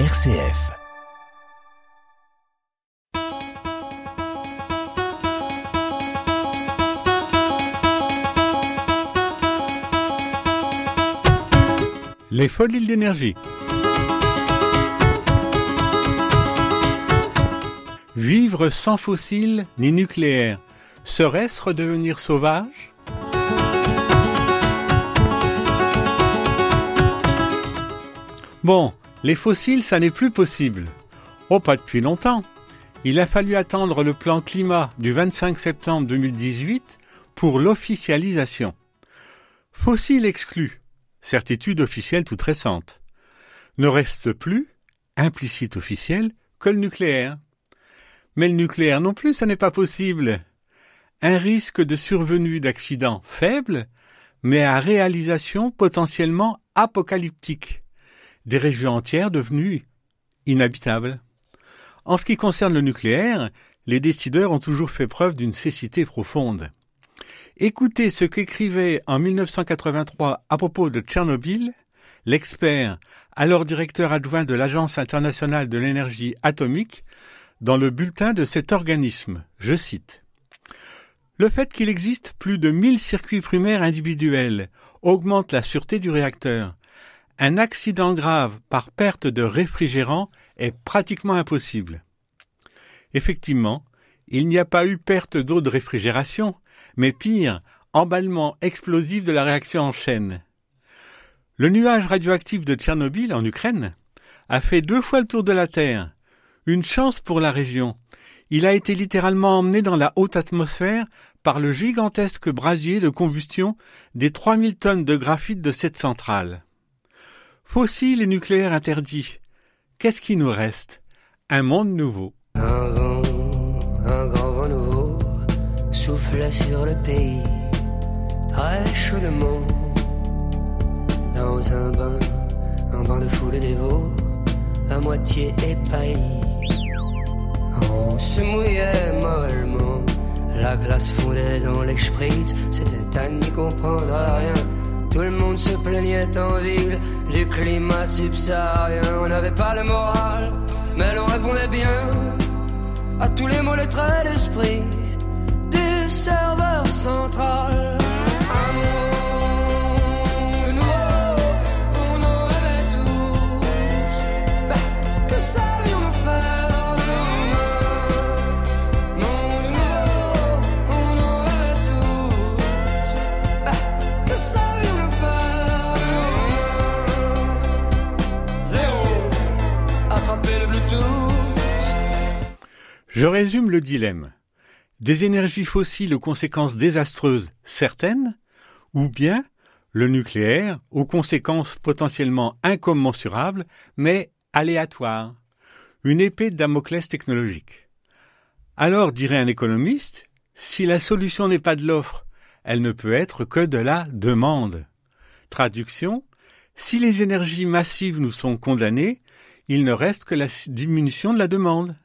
RCF. Les folies d'énergie. Vivre sans fossiles ni nucléaire, serait-ce redevenir sauvage? Bon, les fossiles, ça n'est plus possible. Oh, pas depuis longtemps. Il a fallu attendre le plan climat du 25 septembre 2018 pour l'officialisation. Fossiles exclus certitude officielle toute récente. Ne reste plus, implicite officielle, que le nucléaire. Mais le nucléaire non plus, ça n'est pas possible. Un risque de survenue d'accident faible, mais à réalisation potentiellement apocalyptique. Des régions entières devenues inhabitables. En ce qui concerne le nucléaire, les décideurs ont toujours fait preuve d'une cécité profonde. Écoutez ce qu'écrivait en 1983 à propos de Tchernobyl l'expert, alors directeur adjoint de l'Agence internationale de l'énergie atomique, dans le bulletin de cet organisme. Je cite. Le fait qu'il existe plus de 1000 circuits primaires individuels augmente la sûreté du réacteur. Un accident grave par perte de réfrigérant est pratiquement impossible. Effectivement, il n'y a pas eu perte d'eau de réfrigération, mais pire, emballement explosif de la réaction en chaîne. Le nuage radioactif de Tchernobyl en Ukraine a fait deux fois le tour de la Terre. Une chance pour la région. Il a été littéralement emmené dans la haute atmosphère par le gigantesque brasier de combustion des 3000 tonnes de graphite de cette centrale. Fossiles et nucléaires interdits. Qu'est-ce qui nous reste? Un monde nouveau. souffle sur le pays, très chaudement, dans un bain, un bain de foule dévot, à moitié épaillis. On se mouillait mollement, la glace fondait dans les spritz, c'était à n'y comprendre rien. Tout le monde se plaignait en ville du climat subsaharien. On n'avait pas le moral, mais l'on répondait bien à tous les mots, les traits d'esprit serveur central. Je résume le dilemme des énergies fossiles aux conséquences désastreuses certaines, ou bien le nucléaire aux conséquences potentiellement incommensurables, mais aléatoires, une épée de Damoclès technologique. Alors, dirait un économiste, si la solution n'est pas de l'offre, elle ne peut être que de la demande. Traduction, si les énergies massives nous sont condamnées, il ne reste que la diminution de la demande.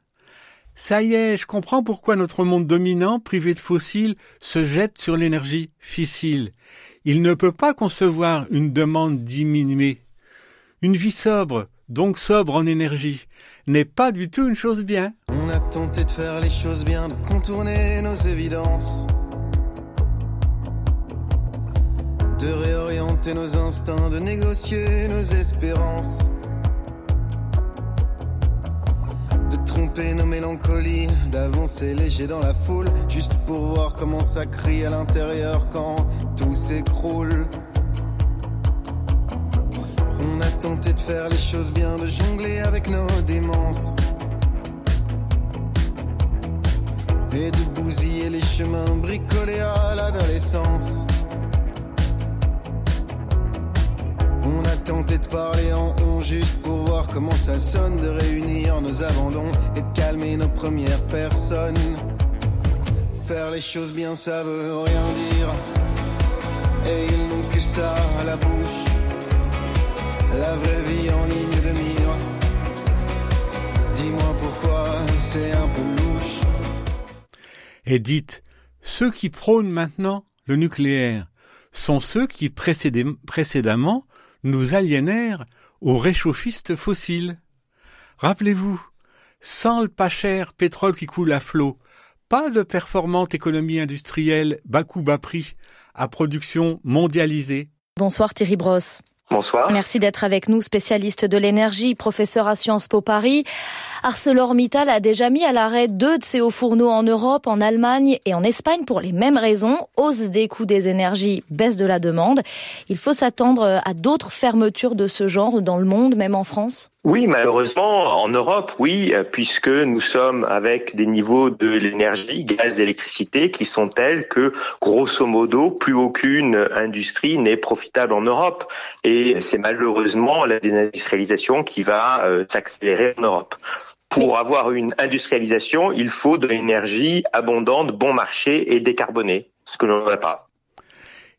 Ça y est, je comprends pourquoi notre monde dominant, privé de fossiles, se jette sur l'énergie fissile. Il ne peut pas concevoir une demande diminuée. Une vie sobre, donc sobre en énergie, n'est pas du tout une chose bien. On a tenté de faire les choses bien, de contourner nos évidences. De réorienter nos instincts, de négocier nos espérances. Nos mélancolies, d'avancer léger dans la foule, juste pour voir comment ça crie à l'intérieur quand tout s'écroule. On a tenté de faire les choses bien, de jongler avec nos démences. Et de bousiller les chemins bricolés à l'adolescence. Tenté de parler en on juste pour voir comment ça sonne de réunir nos abandons et de calmer nos premières personnes. Faire les choses bien, ça veut rien dire. Et ils n'ont que ça à la bouche. La vraie vie en ligne de mire. Dis-moi pourquoi c'est un peu louche. Et dites, ceux qui prônent maintenant le nucléaire sont ceux qui précédemment nous aliénèrent aux réchauffistes fossiles. Rappelez-vous, sans le pas cher pétrole qui coule à flot, pas de performante économie industrielle bas coût bas prix à production mondialisée. Bonsoir Thierry Brosse. Bonsoir. Merci d'être avec nous, spécialiste de l'énergie, professeur à Sciences Po Paris. ArcelorMittal a déjà mis à l'arrêt deux de ses hauts fourneaux en Europe, en Allemagne et en Espagne pour les mêmes raisons. Hausse des coûts des énergies, baisse de la demande. Il faut s'attendre à d'autres fermetures de ce genre dans le monde, même en France oui, malheureusement, en Europe, oui, puisque nous sommes avec des niveaux de l'énergie, gaz, électricité, qui sont tels que, grosso modo, plus aucune industrie n'est profitable en Europe. Et c'est malheureusement la désindustrialisation qui va euh, s'accélérer en Europe. Pour avoir une industrialisation, il faut de l'énergie abondante, bon marché et décarbonée, ce que l'on n'a pas.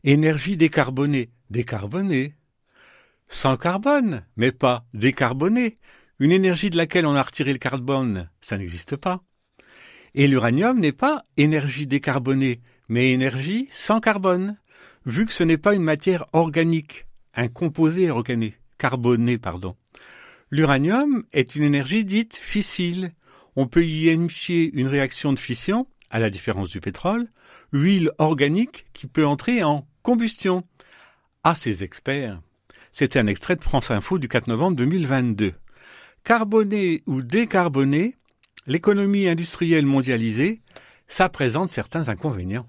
Énergie décarbonée, décarbonée sans carbone, mais pas décarbonée. Une énergie de laquelle on a retiré le carbone, ça n'existe pas. Et l'uranium n'est pas énergie décarbonée, mais énergie sans carbone, vu que ce n'est pas une matière organique, un composé carboné. L'uranium est une énergie dite fissile. On peut y initier une réaction de fission, à la différence du pétrole, huile organique qui peut entrer en combustion. À ces experts, c'était un extrait de France Info du 4 novembre 2022. Carboné ou décarboné, l'économie industrielle mondialisée, ça présente certains inconvénients.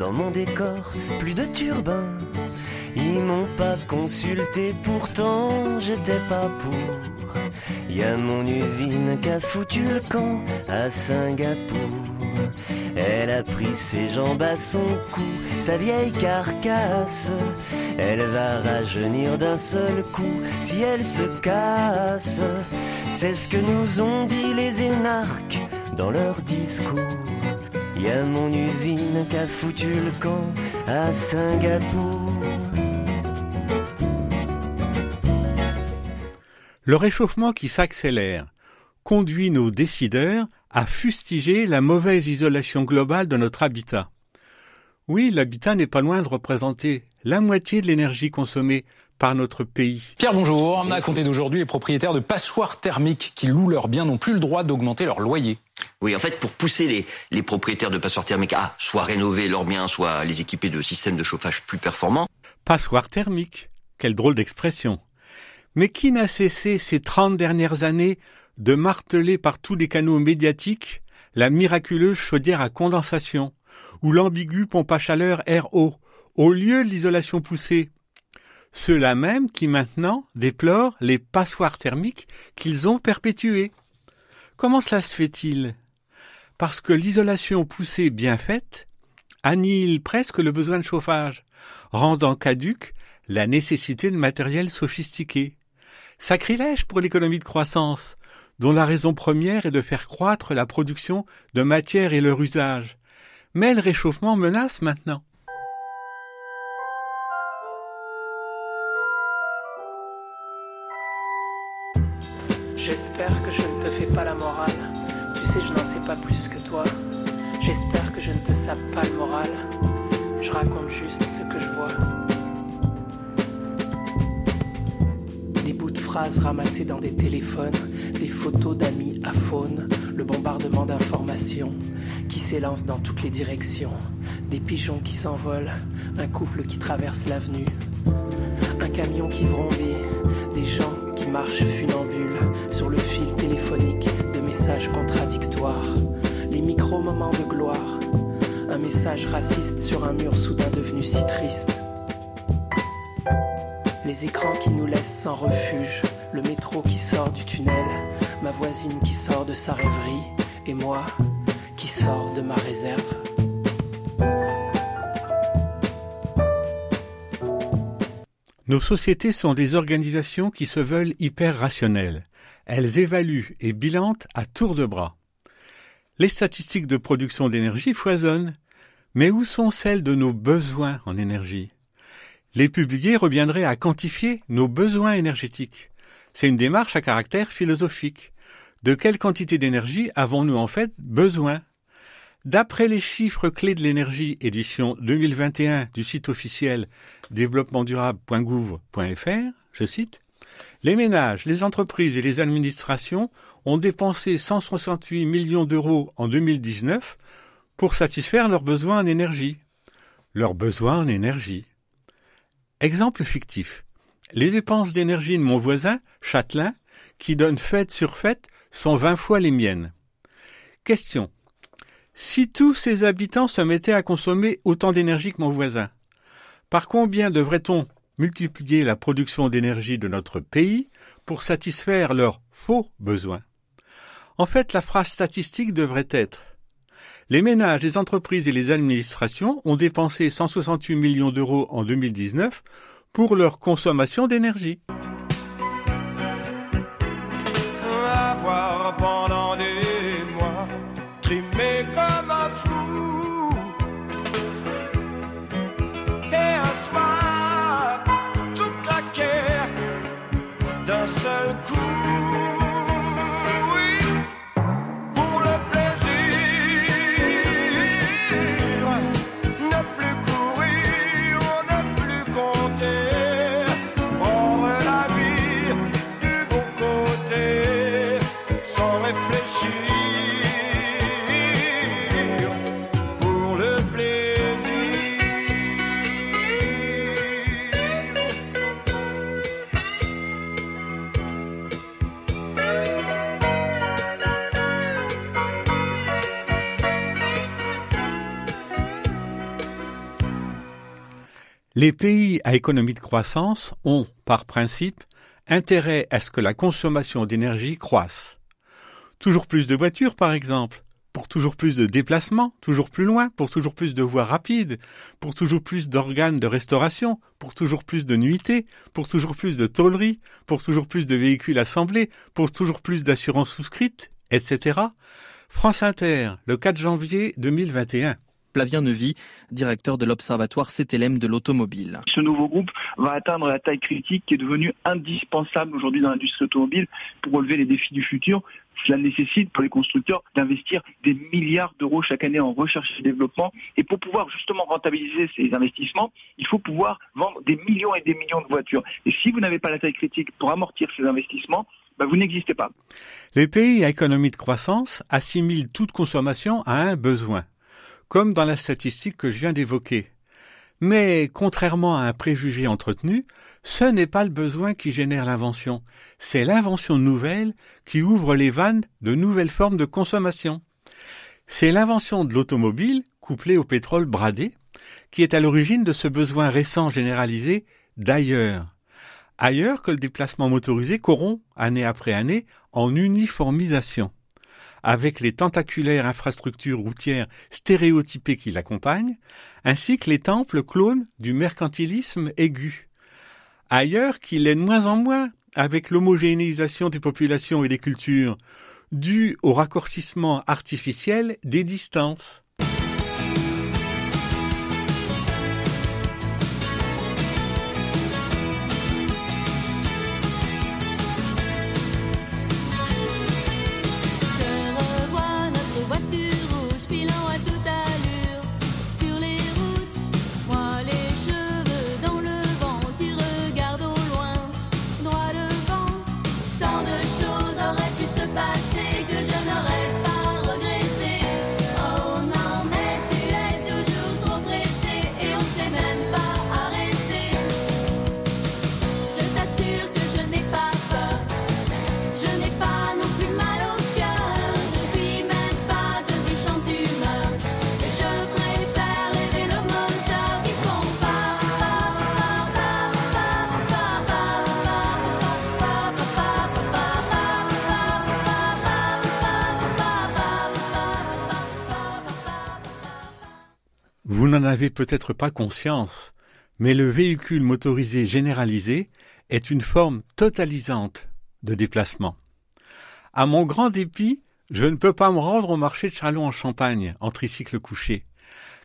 Dans mon décor, plus de turbin. Ils m'ont pas consulté, pourtant j'étais pas pour. Y a mon usine qui a foutu le camp à Singapour. Elle a pris ses jambes à son cou, sa vieille carcasse. Elle va rajeunir d'un seul coup si elle se casse. C'est ce que nous ont dit les énarques dans leur discours. Y a mon usine qui a foutu le camp à Singapour. Le réchauffement qui s'accélère conduit nos décideurs à fustiger la mauvaise isolation globale de notre habitat. Oui, l'habitat n'est pas loin de représenter la moitié de l'énergie consommée par notre pays. Pierre, bonjour. À compter d'aujourd'hui, les propriétaires de passoires thermiques qui louent leurs biens n'ont plus le droit d'augmenter leur loyer. Oui, en fait, pour pousser les, propriétaires de passoires thermiques à soit rénover leurs biens, soit les équiper de systèmes de chauffage plus performants. Passoire thermique, quelle drôle d'expression. Mais qui n'a cessé ces trente dernières années de marteler par tous les canaux médiatiques la miraculeuse chaudière à condensation ou l'ambigu pompe à chaleur RO au lieu de l'isolation poussée? Ceux-là même qui maintenant déplorent les passoires thermiques qu'ils ont perpétuées. Comment cela se fait-il? Parce que l'isolation poussée bien faite annihile presque le besoin de chauffage, rendant caduque la nécessité de matériel sophistiqué. Sacrilège pour l'économie de croissance, dont la raison première est de faire croître la production de matières et leur usage. Mais le réchauffement menace maintenant. Je n'en sais pas plus que toi. J'espère que je ne te sape pas le moral. Je raconte juste ce que je vois. Des bouts de phrases ramassés dans des téléphones, des photos d'amis à faune, le bombardement d'informations qui s'élance dans toutes les directions, des pigeons qui s'envolent, un couple qui traverse l'avenue, un camion qui vrombit, des gens qui marchent funambules micro-moments de gloire, un message raciste sur un mur soudain devenu si triste. Les écrans qui nous laissent sans refuge, le métro qui sort du tunnel, ma voisine qui sort de sa rêverie, et moi qui sors de ma réserve. Nos sociétés sont des organisations qui se veulent hyper rationnelles. Elles évaluent et bilantent à tour de bras. Les statistiques de production d'énergie foisonnent, mais où sont celles de nos besoins en énergie? Les publier reviendrait à quantifier nos besoins énergétiques. C'est une démarche à caractère philosophique. De quelle quantité d'énergie avons-nous en fait besoin? D'après les chiffres clés de l'énergie, édition 2021 du site officiel développementdurable.gouv.fr, je cite, les ménages, les entreprises et les administrations ont dépensé 168 millions d'euros en 2019 pour satisfaire leurs besoins en énergie. Leurs besoins en énergie. Exemple fictif. Les dépenses d'énergie de mon voisin, Châtelain, qui donne fête sur fête, sont vingt fois les miennes. Question. Si tous ses habitants se mettaient à consommer autant d'énergie que mon voisin, par combien devrait-on multiplier la production d'énergie de notre pays pour satisfaire leurs faux besoins En fait, la phrase statistique devrait être les ménages, les entreprises et les administrations ont dépensé 168 millions d'euros en 2019 pour leur consommation d'énergie. Les pays à économie de croissance ont, par principe, intérêt à ce que la consommation d'énergie croisse. Toujours plus de voitures, par exemple, pour toujours plus de déplacements, toujours plus loin, pour toujours plus de voies rapides, pour toujours plus d'organes de restauration, pour toujours plus de nuitées, pour toujours plus de tôleries, pour toujours plus de véhicules assemblés, pour toujours plus d'assurances souscrites, etc. France Inter, le 4 janvier 2021. Plavien Neuvy, directeur de l'Observatoire CTLM de l'automobile. Ce nouveau groupe va atteindre la taille critique qui est devenue indispensable aujourd'hui dans l'industrie automobile pour relever les défis du futur. Cela nécessite pour les constructeurs d'investir des milliards d'euros chaque année en recherche et développement. Et pour pouvoir justement rentabiliser ces investissements, il faut pouvoir vendre des millions et des millions de voitures. Et si vous n'avez pas la taille critique pour amortir ces investissements, ben vous n'existez pas. Les pays à économie de croissance assimilent toute consommation à un besoin comme dans la statistique que je viens d'évoquer. Mais, contrairement à un préjugé entretenu, ce n'est pas le besoin qui génère l'invention, c'est l'invention nouvelle qui ouvre les vannes de nouvelles formes de consommation. C'est l'invention de l'automobile, couplée au pétrole bradé, qui est à l'origine de ce besoin récent généralisé d'ailleurs. Ailleurs que le déplacement motorisé corrompt, année après année, en uniformisation avec les tentaculaires infrastructures routières stéréotypées qui l'accompagnent, ainsi que les temples clones du mercantilisme aigu. Ailleurs qu'il est de moins en moins avec l'homogénéisation des populations et des cultures, due au raccourcissement artificiel des distances. Peut-être pas conscience, mais le véhicule motorisé généralisé est une forme totalisante de déplacement. À mon grand dépit, je ne peux pas me rendre au marché de Châlons en Champagne en tricycle couché,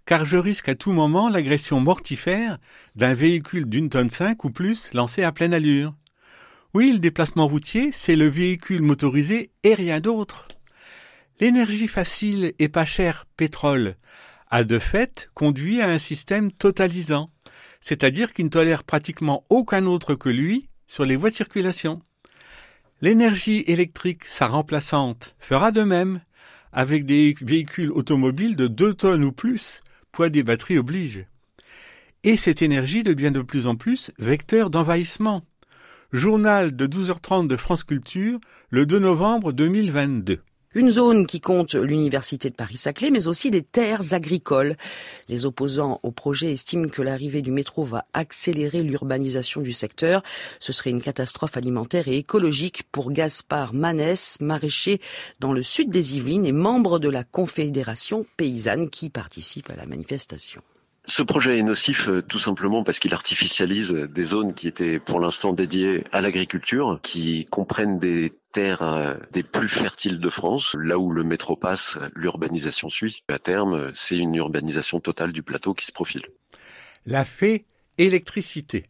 car je risque à tout moment l'agression mortifère d'un véhicule d'une tonne cinq ou plus lancé à pleine allure. Oui, le déplacement routier, c'est le véhicule motorisé et rien d'autre. L'énergie facile et pas chère, pétrole, a de fait conduit à un système totalisant, c'est-à-dire qui ne tolère pratiquement aucun autre que lui sur les voies de circulation. L'énergie électrique, sa remplaçante, fera de même, avec des véhicules automobiles de 2 tonnes ou plus, poids des batteries oblige. Et cette énergie devient de plus en plus vecteur d'envahissement. Journal de 12h30 de France Culture, le 2 novembre 2022. Une zone qui compte l'Université de Paris-Saclay, mais aussi des terres agricoles. Les opposants au projet estiment que l'arrivée du métro va accélérer l'urbanisation du secteur. Ce serait une catastrophe alimentaire et écologique pour Gaspard Manès, maraîcher dans le sud des Yvelines et membre de la Confédération paysanne qui participe à la manifestation. Ce projet est nocif euh, tout simplement parce qu'il artificialise des zones qui étaient pour l'instant dédiées à l'agriculture, qui comprennent des terres euh, des plus fertiles de France. Là où le métro passe, l'urbanisation suit. À terme, c'est une urbanisation totale du plateau qui se profile. La fée électricité.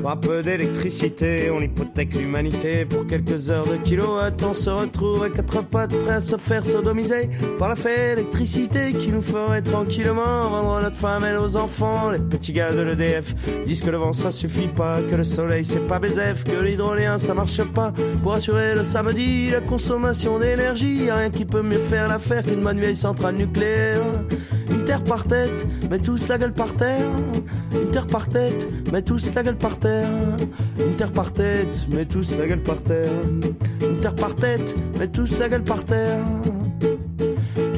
Pour un peu d'électricité, on hypothèque l'humanité. Pour quelques heures de kilowatt, on se retrouve à quatre pattes, prêt à se faire sodomiser par la fée électricité qui nous ferait tranquillement vendre notre femme et nos enfants. Les petits gars de l'EDF disent que le vent ça suffit pas, que le soleil c'est pas BZF, que l'hydrolien ça marche pas. Pour assurer le samedi la consommation d'énergie, rien qui peut mieux faire l'affaire qu'une manuelle centrale nucléaire. Une terre par tête, mais tous la gueule par terre. Une terre par tête, mais tous la gueule par terre. Une terre par tête, mais tous la gueule par terre. Une terre par tête, mais tous la gueule par terre.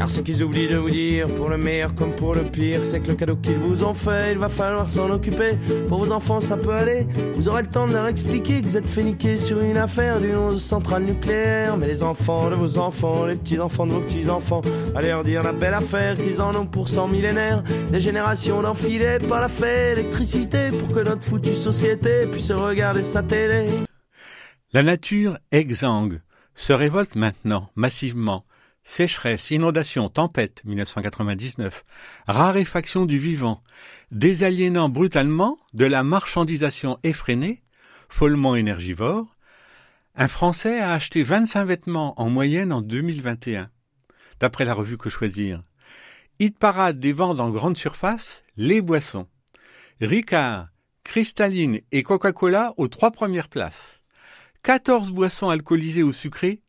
Car ce qu'ils oublient de vous dire, pour le meilleur comme pour le pire, c'est que le cadeau qu'ils vous ont fait, il va falloir s'en occuper. Pour vos enfants, ça peut aller. Vous aurez le temps de leur expliquer que vous êtes fait sur une affaire d'une centrale nucléaire. Mais les enfants de vos enfants, les petits-enfants de vos petits-enfants, allez leur dire la belle affaire qu'ils en ont pour cent millénaires. Des générations d'enfilés par la fée électricité pour que notre foutue société puisse regarder sa télé. La nature exsangue se révolte maintenant massivement sécheresse, inondation, tempête 1999, raréfaction du vivant, désaliénant brutalement de la marchandisation effrénée, follement énergivore, un Français a acheté 25 vêtements en moyenne en 2021, d'après la revue Que Choisir. Hit parade des ventes en grande surface, les boissons. Ricard, Cristalline et Coca-Cola aux trois premières places. 14 boissons alcoolisées ou sucrées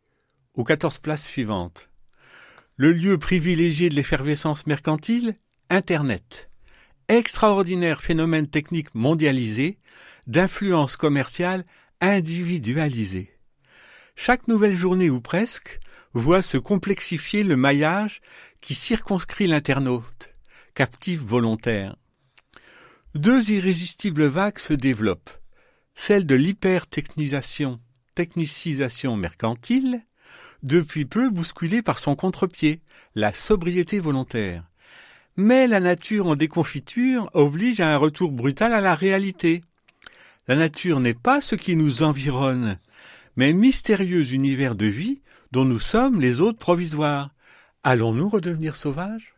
aux 14 places suivantes. Le lieu privilégié de l'effervescence mercantile Internet. Extraordinaire phénomène technique mondialisé, d'influence commerciale individualisée. Chaque nouvelle journée ou presque voit se complexifier le maillage qui circonscrit l'internaute, captif volontaire. Deux irrésistibles vagues se développent, celle de l'hypertechnisation, technicisation mercantile depuis peu bousculé par son contre-pied, la sobriété volontaire. Mais la nature en déconfiture oblige à un retour brutal à la réalité. La nature n'est pas ce qui nous environne, mais un mystérieux univers de vie dont nous sommes les hôtes provisoires. Allons-nous redevenir sauvages?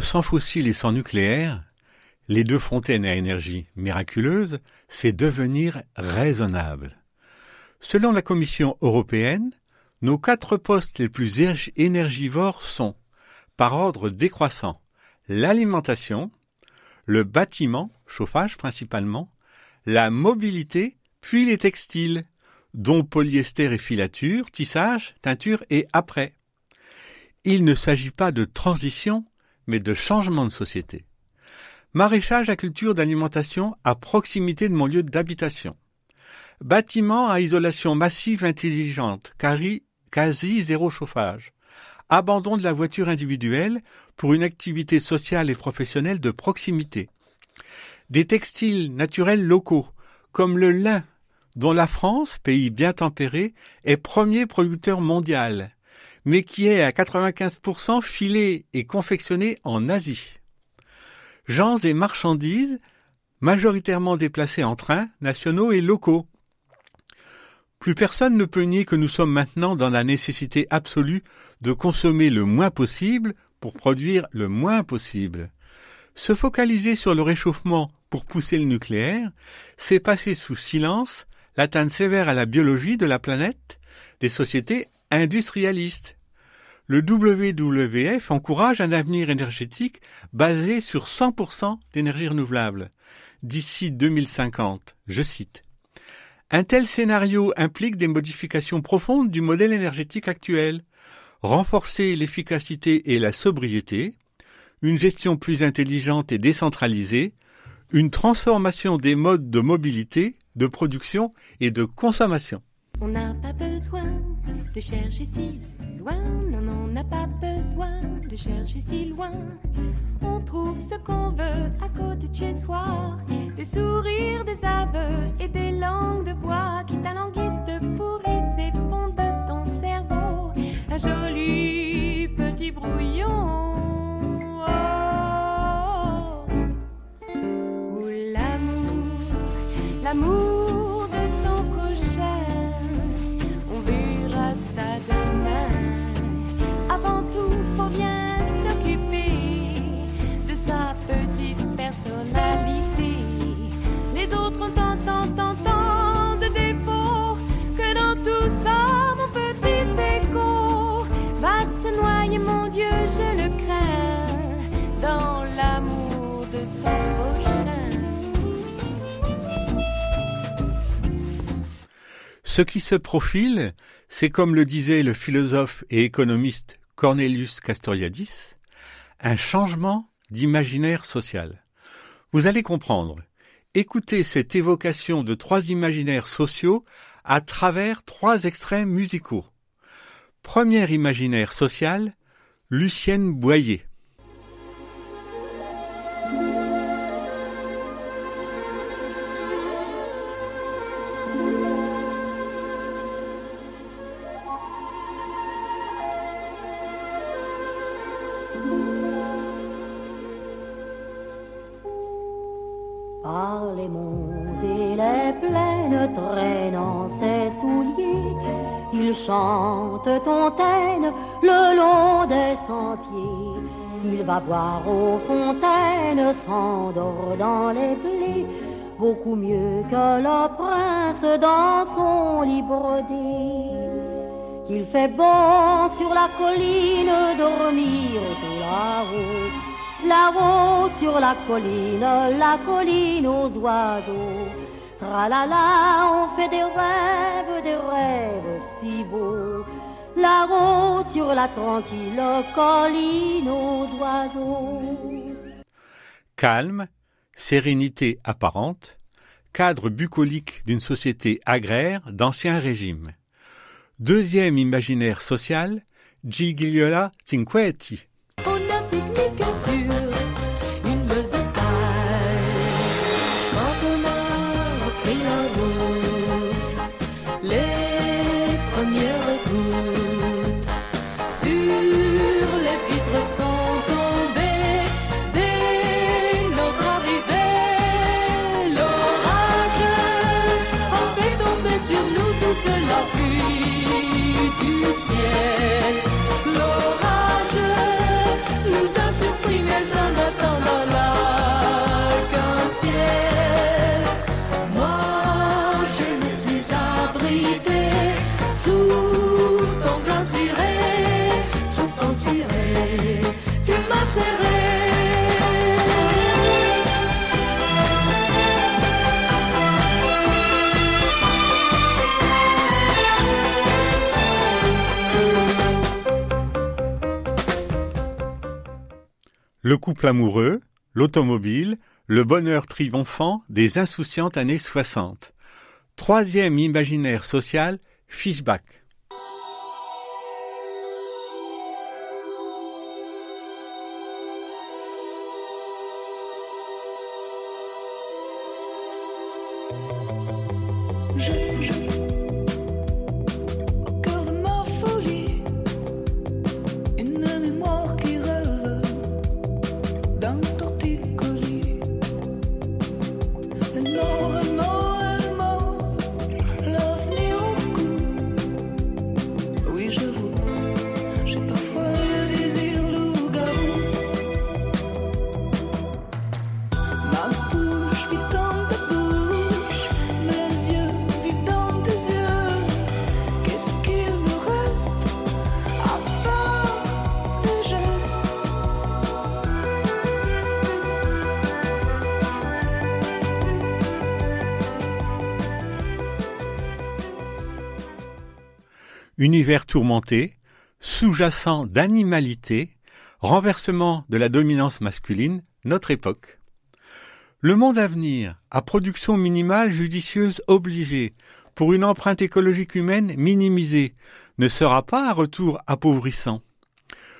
Sans fossiles et sans nucléaire, les deux fontaines à énergie miraculeuse, c'est devenir raisonnable. Selon la Commission européenne, nos quatre postes les plus énergivores sont par ordre décroissant. L'alimentation, le bâtiment, chauffage principalement, la mobilité, puis les textiles, dont polyester et filature, tissage, teinture et après. Il ne s'agit pas de transition, mais de changement de société. Maraîchage à culture d'alimentation à proximité de mon lieu d'habitation. Bâtiment à isolation massive intelligente, quasi zéro chauffage. Abandon de la voiture individuelle pour une activité sociale et professionnelle de proximité. Des textiles naturels locaux, comme le lin, dont la France, pays bien tempéré, est premier producteur mondial, mais qui est à 95% filé et confectionné en Asie. Gens et marchandises majoritairement déplacés en train, nationaux et locaux, plus personne ne peut nier que nous sommes maintenant dans la nécessité absolue de consommer le moins possible pour produire le moins possible. Se focaliser sur le réchauffement pour pousser le nucléaire, c'est passer sous silence l'atteinte sévère à la biologie de la planète des sociétés industrialistes. Le WWF encourage un avenir énergétique basé sur 100% d'énergie renouvelable d'ici 2050. Je cite. Un tel scénario implique des modifications profondes du modèle énergétique actuel, renforcer l'efficacité et la sobriété, une gestion plus intelligente et décentralisée, une transformation des modes de mobilité, de production et de consommation. On n'a pas besoin de chercher si loin, n'a pas besoin de chercher si loin. On trouve ce qu'on veut à côté de chez soi, des sourires, des aveux et des langues de bois qui t'alanguissent, pourrissent et de ton cerveau un joli petit brouillon. Personnalité. Les autres ont tant, tant, tant, tant de défauts que dans tout ça, mon petit écho va se noyer, mon Dieu, je le crains, dans l'amour de son prochain. Ce qui se profile, c'est comme le disait le philosophe et économiste Cornelius Castoriadis, un changement d'imaginaire social. Vous allez comprendre. Écoutez cette évocation de trois imaginaires sociaux à travers trois extraits musicaux. Premier imaginaire social, Lucienne Boyer. Les monts et les plaines traînant ses souliers, il chante Tontaine le long des sentiers. Il va boire aux fontaines, s'endort dans les blés, beaucoup mieux que le prince dans son lit brodé. Qu'il fait bon sur la colline dormir tout là-haut. Là-haut sur la colline, la colline aux oiseaux. Tralala, on fait des rêves, des rêves si beaux. Là-haut sur la tranquille colline aux oiseaux. Calme, sérénité apparente, cadre bucolique d'une société agraire d'ancien régime. Deuxième imaginaire social, Gigliola Cinquetti. On a pique-nique sur Le couple amoureux, l'automobile, le bonheur triomphant des insouciantes années 60. Troisième imaginaire social, Fishback. Univers tourmenté, sous-jacent d'animalité, renversement de la dominance masculine, notre époque. Le monde à venir, à production minimale judicieuse obligée, pour une empreinte écologique humaine minimisée, ne sera pas un retour appauvrissant.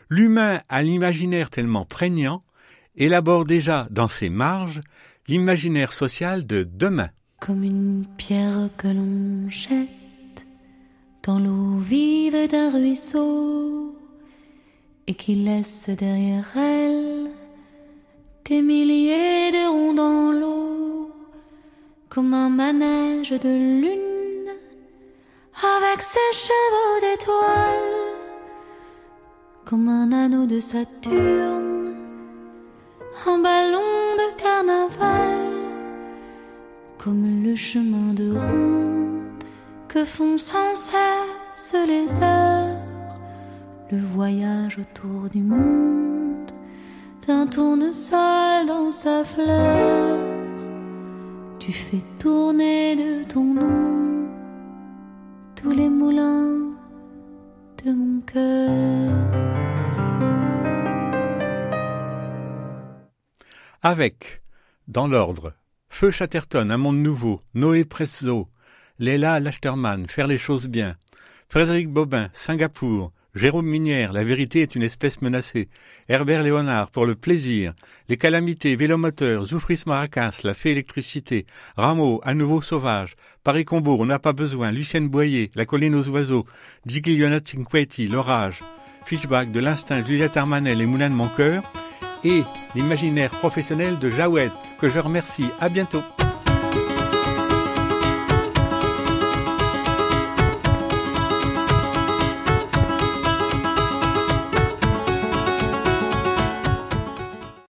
L'humain à l'imaginaire tellement prégnant élabore déjà dans ses marges l'imaginaire social de demain. Comme une pierre dans l'eau vive d'un ruisseau et qui laisse derrière elle des milliers de ronds dans l'eau comme un manège de lune avec ses chevaux d'étoiles comme un anneau de Saturne un ballon de carnaval comme le chemin de ronde que font sans cesse les heures, le voyage autour du monde, d'un tournesol dans sa fleur, tu fais tourner de ton nom tous les moulins de mon cœur. Avec, dans l'ordre, Feu Chatterton, Un monde nouveau, Noé Presso, Léla Lachterman, Faire les choses bien. Frédéric Bobin, Singapour. Jérôme Minière, La vérité est une espèce menacée. Herbert Léonard, Pour le plaisir. Les calamités, Vélomoteur, Zoufris Maracas, La fée électricité. Rameau, À nouveau sauvage. Paris Combo, On n'a pas besoin. Lucienne Boyer, La colline aux oiseaux. Gigliona Cinquetti, L'orage. Fishback de l'instinct, Juliette Armanel et Moulin de mon cœur. Et l'imaginaire professionnel de Jawed, que je remercie. À bientôt.